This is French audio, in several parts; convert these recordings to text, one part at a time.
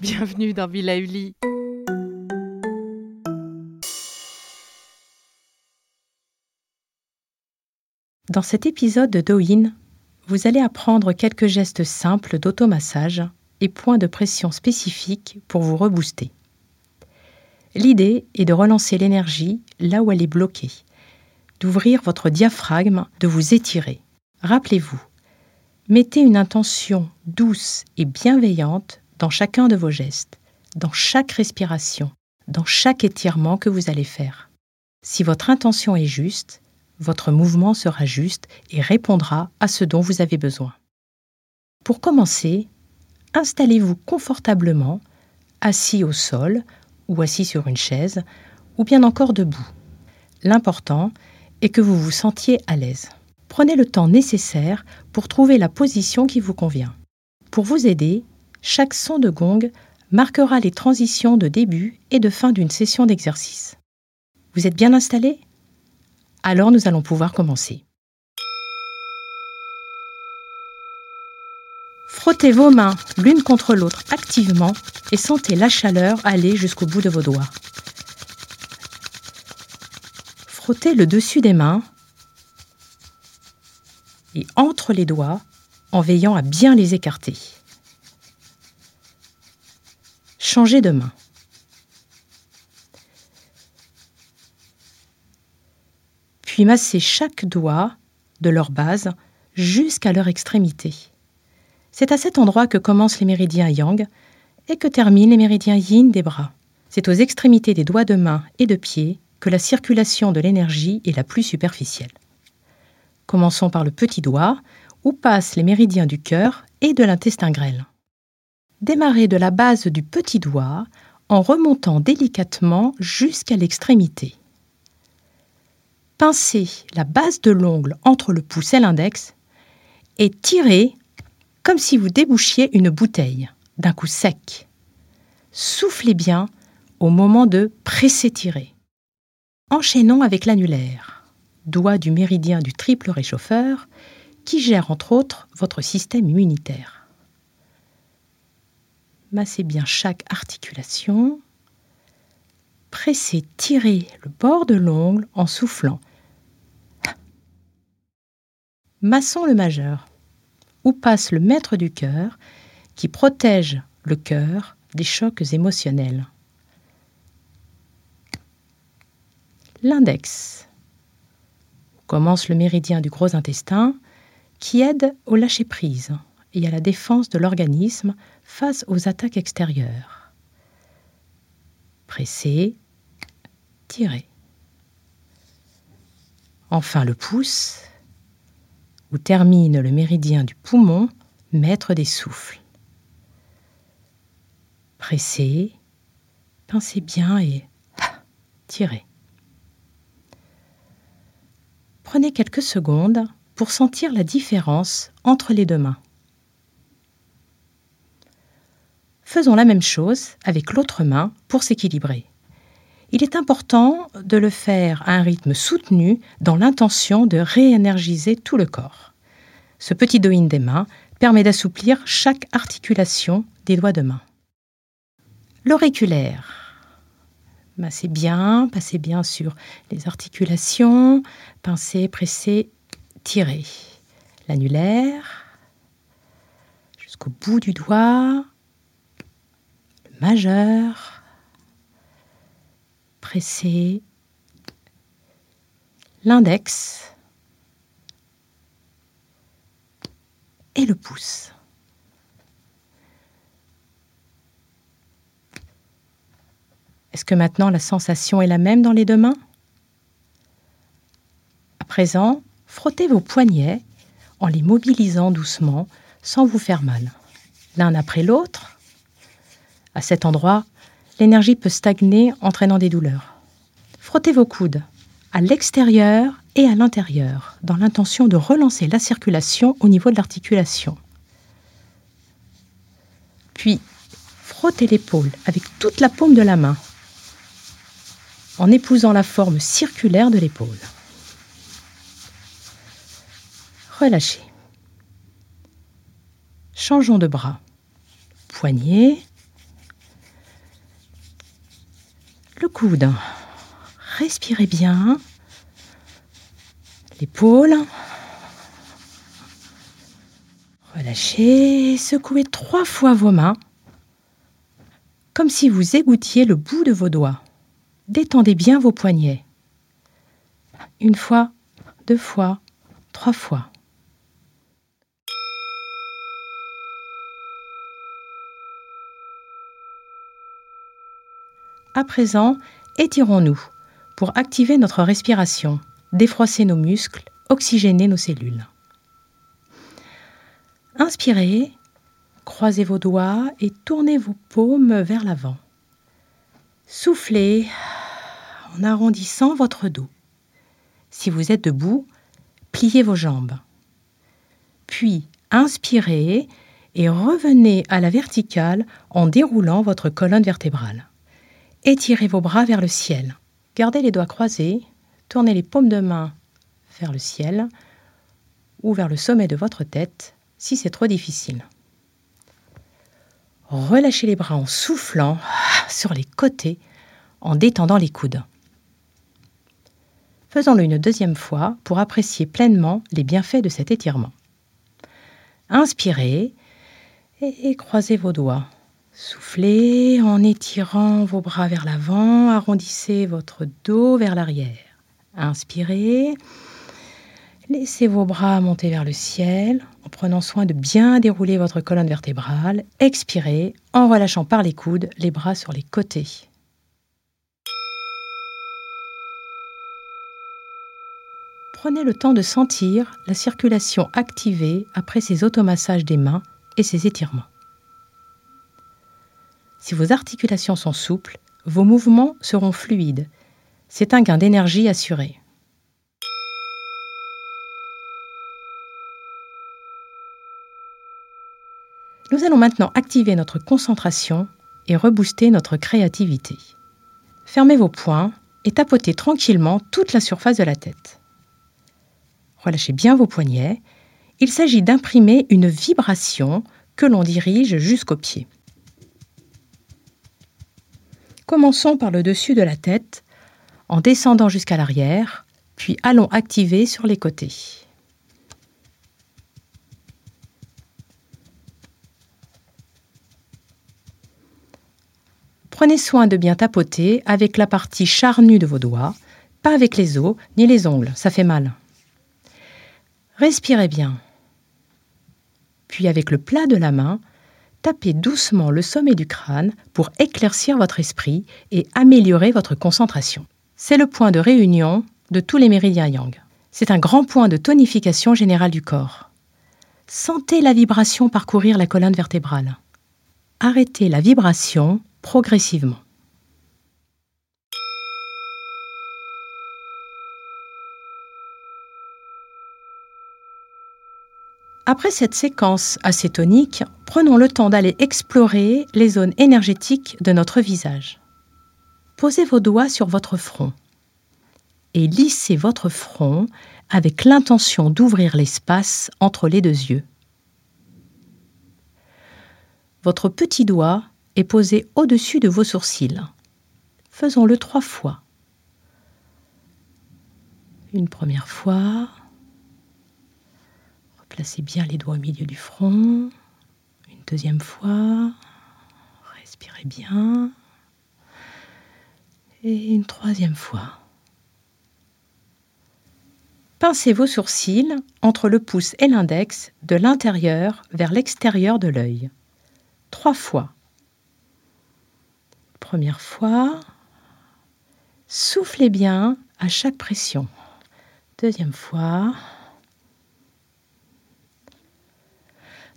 Bienvenue dans Villa Uli. Dans cet épisode de Doin, vous allez apprendre quelques gestes simples d'automassage et points de pression spécifiques pour vous rebooster. L'idée est de relancer l'énergie là où elle est bloquée, d'ouvrir votre diaphragme, de vous étirer. Rappelez-vous, mettez une intention douce et bienveillante dans chacun de vos gestes, dans chaque respiration, dans chaque étirement que vous allez faire. Si votre intention est juste, votre mouvement sera juste et répondra à ce dont vous avez besoin. Pour commencer, installez-vous confortablement, assis au sol ou assis sur une chaise, ou bien encore debout. L'important est que vous vous sentiez à l'aise. Prenez le temps nécessaire pour trouver la position qui vous convient. Pour vous aider, chaque son de gong marquera les transitions de début et de fin d'une session d'exercice. Vous êtes bien installé? Alors nous allons pouvoir commencer. Frottez vos mains l'une contre l'autre activement et sentez la chaleur aller jusqu'au bout de vos doigts. Frottez le dessus des mains et entre les doigts en veillant à bien les écarter. Changez de main. Puis masser chaque doigt de leur base jusqu'à leur extrémité. C'est à cet endroit que commencent les méridiens yang et que terminent les méridiens yin des bras. C'est aux extrémités des doigts de main et de pied que la circulation de l'énergie est la plus superficielle. Commençons par le petit doigt, où passent les méridiens du cœur et de l'intestin grêle. Démarrez de la base du petit doigt en remontant délicatement jusqu'à l'extrémité. Pincez la base de l'ongle entre le pouce et l'index et tirez comme si vous débouchiez une bouteille d'un coup sec. Soufflez bien au moment de presser-tirer. Enchaînons avec l'annulaire, doigt du méridien du triple réchauffeur, qui gère entre autres votre système immunitaire. Massez bien chaque articulation. Pressez, tirez le bord de l'ongle en soufflant Maçon le majeur, où passe le maître du cœur qui protège le cœur des chocs émotionnels. L'index, commence le méridien du gros intestin qui aide au lâcher-prise et à la défense de l'organisme face aux attaques extérieures. Presser, tirer. Enfin le pouce où termine le méridien du poumon, maître des souffles. Pressez, pincez bien et tirez. Prenez quelques secondes pour sentir la différence entre les deux mains. Faisons la même chose avec l'autre main pour s'équilibrer. Il est important de le faire à un rythme soutenu dans l'intention de réénergiser tout le corps. Ce petit doin des mains permet d'assouplir chaque articulation des doigts de main. L'auriculaire. Massez bien, passez bien sur les articulations, pincez, pressez, tirez. L'annulaire jusqu'au bout du doigt, le majeur, pressez l'index et le pouce. Est-ce que maintenant la sensation est la même dans les deux mains? À présent, frottez vos poignets en les mobilisant doucement sans vous faire mal. L'un après l'autre. À cet endroit, l'énergie peut stagner entraînant des douleurs. Frottez vos coudes à l'extérieur et à l'intérieur dans l'intention de relancer la circulation au niveau de l'articulation. Puis, frottez l'épaule avec toute la paume de la main en épousant la forme circulaire de l'épaule. Relâchez. Changeons de bras. Poignet. Le coude. Respirez bien. L'épaule. Relâchez. Secouez trois fois vos mains. Comme si vous égouttiez le bout de vos doigts détendez bien vos poignets. Une fois, deux fois, trois fois. À présent, étirons-nous pour activer notre respiration, défroisser nos muscles, oxygéner nos cellules. Inspirez, croisez vos doigts et tournez vos paumes vers l'avant. Soufflez en arrondissant votre dos. Si vous êtes debout, pliez vos jambes. Puis inspirez et revenez à la verticale en déroulant votre colonne vertébrale. Étirez vos bras vers le ciel. Gardez les doigts croisés, tournez les paumes de main vers le ciel ou vers le sommet de votre tête si c'est trop difficile. Relâchez les bras en soufflant sur les côtés en détendant les coudes. Faisons-le une deuxième fois pour apprécier pleinement les bienfaits de cet étirement. Inspirez et croisez vos doigts. Soufflez en étirant vos bras vers l'avant, arrondissez votre dos vers l'arrière. Inspirez, laissez vos bras monter vers le ciel en prenant soin de bien dérouler votre colonne vertébrale. Expirez en relâchant par les coudes les bras sur les côtés. Prenez le temps de sentir la circulation activée après ces automassages des mains et ces étirements. Si vos articulations sont souples, vos mouvements seront fluides. C'est un gain d'énergie assuré. Nous allons maintenant activer notre concentration et rebooster notre créativité. Fermez vos poings et tapotez tranquillement toute la surface de la tête. Relâchez bien vos poignets. Il s'agit d'imprimer une vibration que l'on dirige jusqu'aux pieds. Commençons par le dessus de la tête en descendant jusqu'à l'arrière, puis allons activer sur les côtés. Prenez soin de bien tapoter avec la partie charnue de vos doigts, pas avec les os ni les ongles, ça fait mal. Respirez bien. Puis avec le plat de la main, tapez doucement le sommet du crâne pour éclaircir votre esprit et améliorer votre concentration. C'est le point de réunion de tous les méridiens yang. C'est un grand point de tonification générale du corps. Sentez la vibration parcourir la colonne vertébrale. Arrêtez la vibration progressivement. Après cette séquence acétonique, prenons le temps d'aller explorer les zones énergétiques de notre visage. Posez vos doigts sur votre front et lissez votre front avec l'intention d'ouvrir l'espace entre les deux yeux. Votre petit doigt est posé au-dessus de vos sourcils. Faisons-le trois fois. Une première fois. Replacez bien les doigts au milieu du front. Une deuxième fois. Respirez bien. Et une troisième fois. Pincez vos sourcils entre le pouce et l'index de l'intérieur vers l'extérieur de l'œil. Trois fois. Première fois. Soufflez bien à chaque pression. Deuxième fois.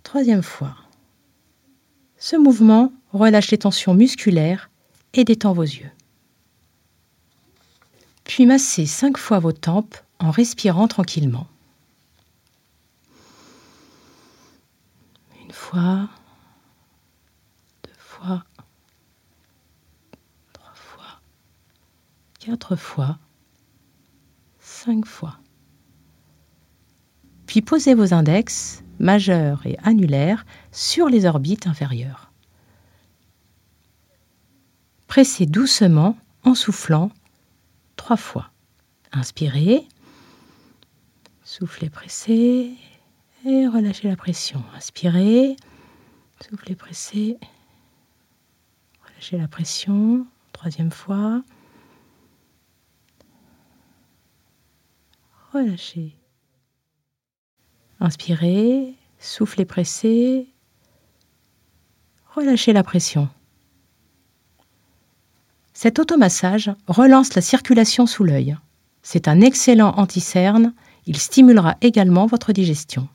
Troisième fois. Ce mouvement relâche les tensions musculaires et détend vos yeux. Puis massez cinq fois vos tempes en respirant tranquillement. Une fois, deux fois, trois fois, quatre fois, cinq fois. Puis posez vos index, majeurs et annulaires, sur les orbites inférieures. Pressez doucement en soufflant trois fois. Inspirez. Soufflez, pressez et relâchez la pression. Inspirez, soufflez, pressez, relâchez la pression. Troisième fois. Relâchez. Inspirez, soufflez, pressez, relâchez la pression. Cet automassage relance la circulation sous l'œil. C'est un excellent anti-cerne il stimulera également votre digestion.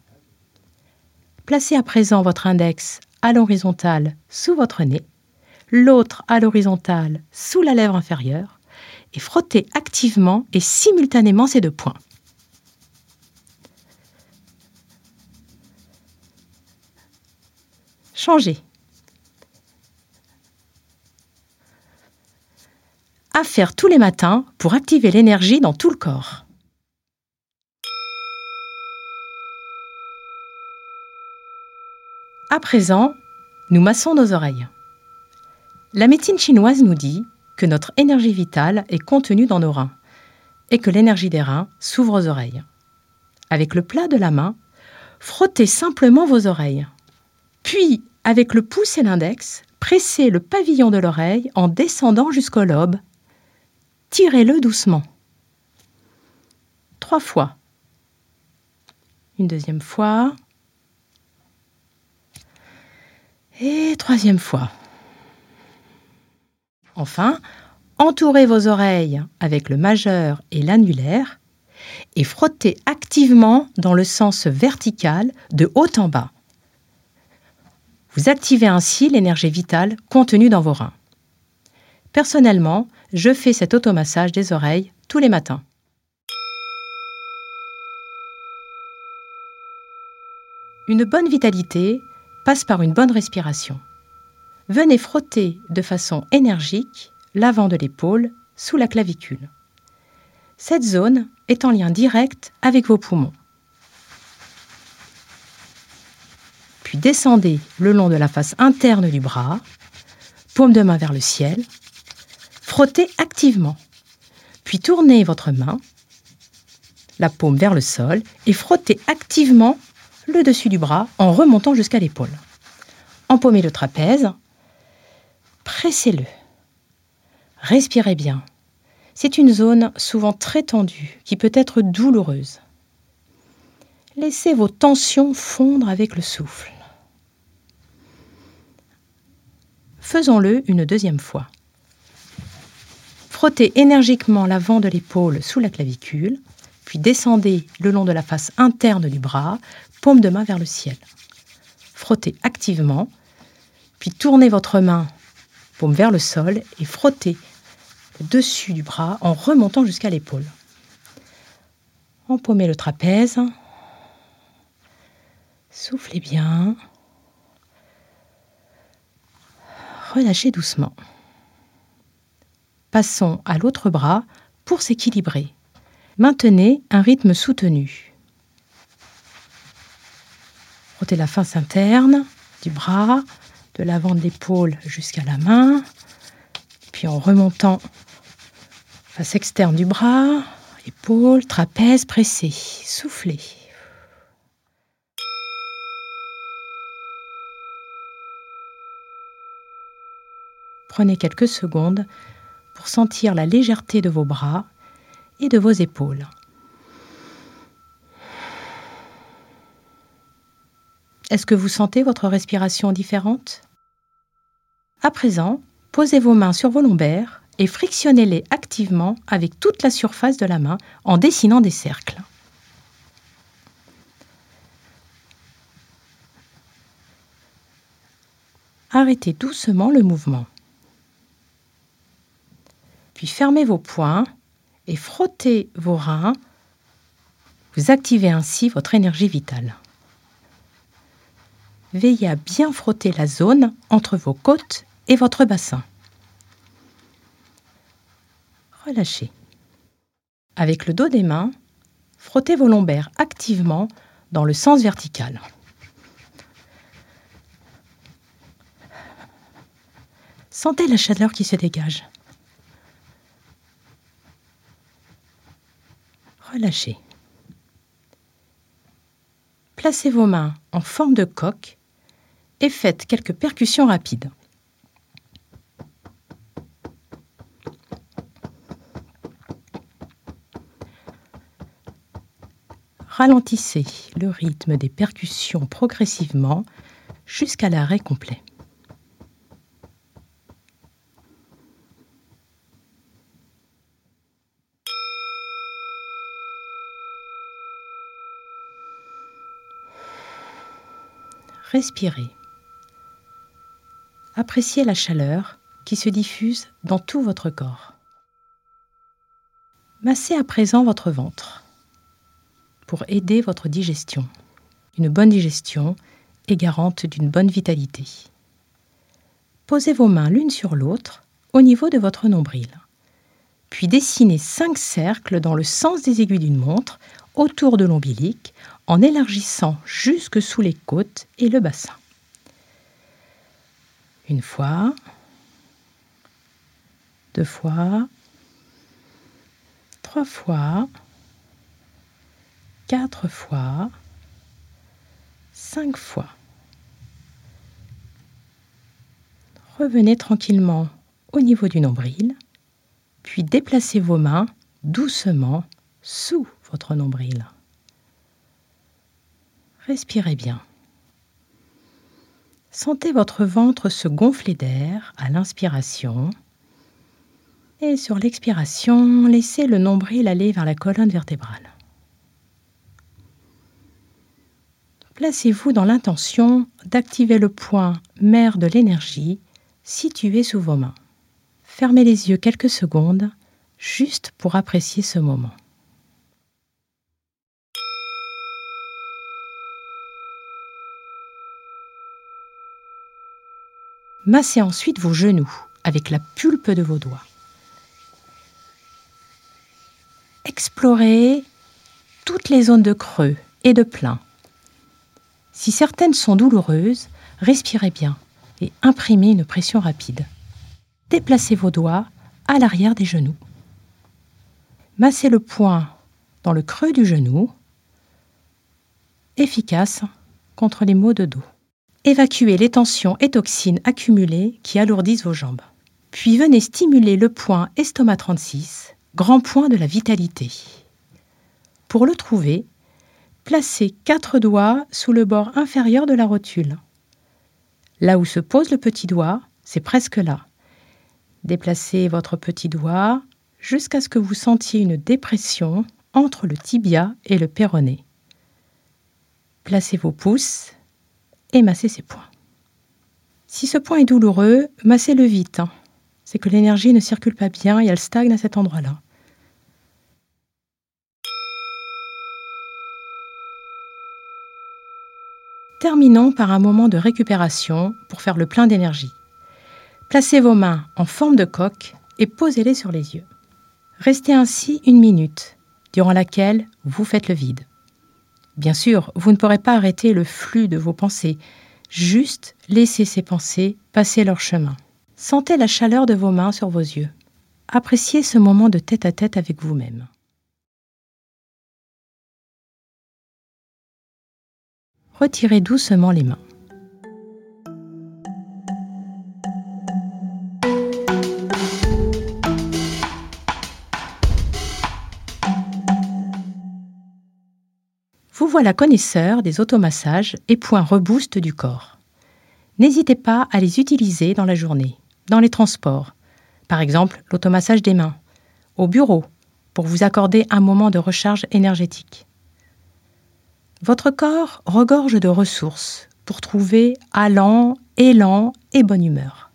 Placez à présent votre index à l'horizontale sous votre nez, l'autre à l'horizontale sous la lèvre inférieure et frottez activement et simultanément ces deux points. Changez. À faire tous les matins pour activer l'énergie dans tout le corps. À présent, nous massons nos oreilles. La médecine chinoise nous dit que notre énergie vitale est contenue dans nos reins et que l'énergie des reins s'ouvre aux oreilles. Avec le plat de la main, frottez simplement vos oreilles. Puis, avec le pouce et l'index, pressez le pavillon de l'oreille en descendant jusqu'au lobe. Tirez-le doucement. Trois fois. Une deuxième fois. Et troisième fois. Enfin, entourez vos oreilles avec le majeur et l'annulaire et frottez activement dans le sens vertical de haut en bas. Vous activez ainsi l'énergie vitale contenue dans vos reins. Personnellement, je fais cet automassage des oreilles tous les matins. Une bonne vitalité passe par une bonne respiration. Venez frotter de façon énergique l'avant de l'épaule sous la clavicule. Cette zone est en lien direct avec vos poumons. Descendez le long de la face interne du bras, paume de main vers le ciel, frottez activement. Puis tournez votre main, la paume vers le sol, et frottez activement le dessus du bras en remontant jusqu'à l'épaule. Empaumez le trapèze, pressez-le. Respirez bien. C'est une zone souvent très tendue qui peut être douloureuse. Laissez vos tensions fondre avec le souffle. Faisons-le une deuxième fois. Frottez énergiquement l'avant de l'épaule sous la clavicule, puis descendez le long de la face interne du bras paume de main vers le ciel. Frottez activement, puis tournez votre main, paume vers le sol, et frottez le dessus du bras en remontant jusqu'à l'épaule. Empaumez le trapèze. Soufflez bien. Relâchez doucement. Passons à l'autre bras pour s'équilibrer. Maintenez un rythme soutenu. Frottez la face interne du bras, de l'avant de l'épaule jusqu'à la main, Puis en remontant face externe du bras, épaules, trapèze pressé. Soufflez. Prenez quelques secondes pour sentir la légèreté de vos bras et de vos épaules. Est-ce que vous sentez votre respiration différente? À présent, posez vos mains sur vos lombaires et frictionnez-les activement avec toute la surface de la main en dessinant des cercles. Arrêtez doucement le mouvement. Puis fermez vos poings et frottez vos reins. Vous activez ainsi votre énergie vitale. Veillez à bien frotter la zone entre vos côtes et votre bassin. Relâchez. Avec le dos des mains, frottez vos lombaires activement dans le sens vertical. Sentez la chaleur qui se dégage. Relâchez. Placez vos mains en forme de coque et faites quelques percussions rapides. Ralentissez le rythme des percussions progressivement jusqu'à l'arrêt complet. Respirez. Appréciez la chaleur qui se diffuse dans tout votre corps. Massez à présent votre ventre pour aider votre digestion. Une bonne digestion est garante d'une bonne vitalité. Posez vos mains l'une sur l'autre au niveau de votre nombril. Puis dessinez cinq cercles dans le sens des aiguilles d'une montre autour de l'ombilic en élargissant jusque sous les côtes et le bassin. Une fois, deux fois, trois fois, quatre fois, cinq fois. Revenez tranquillement au niveau du nombril, puis déplacez vos mains doucement sous votre nombril. Respirez bien. Sentez votre ventre se gonfler d'air à l'inspiration. Et sur l'expiration, laissez le nombril aller vers la colonne vertébrale. Placez-vous dans l'intention d'activer le point mère de l'énergie situé sous vos mains. Fermez les yeux quelques secondes juste pour apprécier ce moment. Massez ensuite vos genoux avec la pulpe de vos doigts. Explorez toutes les zones de creux et de plein. Si certaines sont douloureuses, respirez bien et imprimez une pression rapide. Déplacez vos doigts à l'arrière des genoux. Massez le poing dans le creux du genou, efficace contre les maux de dos. Évacuez les tensions et toxines accumulées qui alourdissent vos jambes. Puis venez stimuler le point estomac 36, grand point de la vitalité. Pour le trouver, placez quatre doigts sous le bord inférieur de la rotule. Là où se pose le petit doigt, c'est presque là. Déplacez votre petit doigt jusqu'à ce que vous sentiez une dépression entre le tibia et le péroné. Placez vos pouces et masser ses points. Si ce point est douloureux, massez-le vite. Hein. C'est que l'énergie ne circule pas bien et elle stagne à cet endroit-là. Terminons par un moment de récupération pour faire le plein d'énergie. Placez vos mains en forme de coque et posez-les sur les yeux. Restez ainsi une minute, durant laquelle vous faites le vide. Bien sûr, vous ne pourrez pas arrêter le flux de vos pensées, juste laissez ces pensées passer leur chemin. Sentez la chaleur de vos mains sur vos yeux. Appréciez ce moment de tête à tête avec vous-même. Retirez doucement les mains. Voilà connaisseur des automassages et points reboost du corps. N'hésitez pas à les utiliser dans la journée, dans les transports, par exemple l'automassage des mains, au bureau, pour vous accorder un moment de recharge énergétique. Votre corps regorge de ressources pour trouver allant, élan et bonne humeur.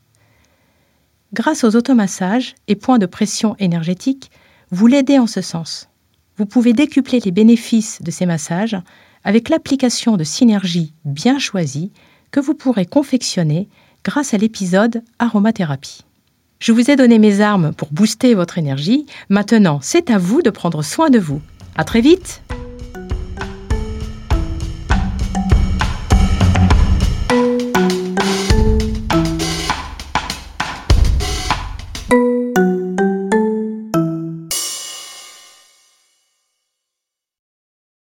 Grâce aux automassages et points de pression énergétique, vous l'aidez en ce sens. Vous pouvez décupler les bénéfices de ces massages avec l'application de synergie bien choisie que vous pourrez confectionner grâce à l'épisode aromathérapie. Je vous ai donné mes armes pour booster votre énergie. Maintenant, c'est à vous de prendre soin de vous. À très vite!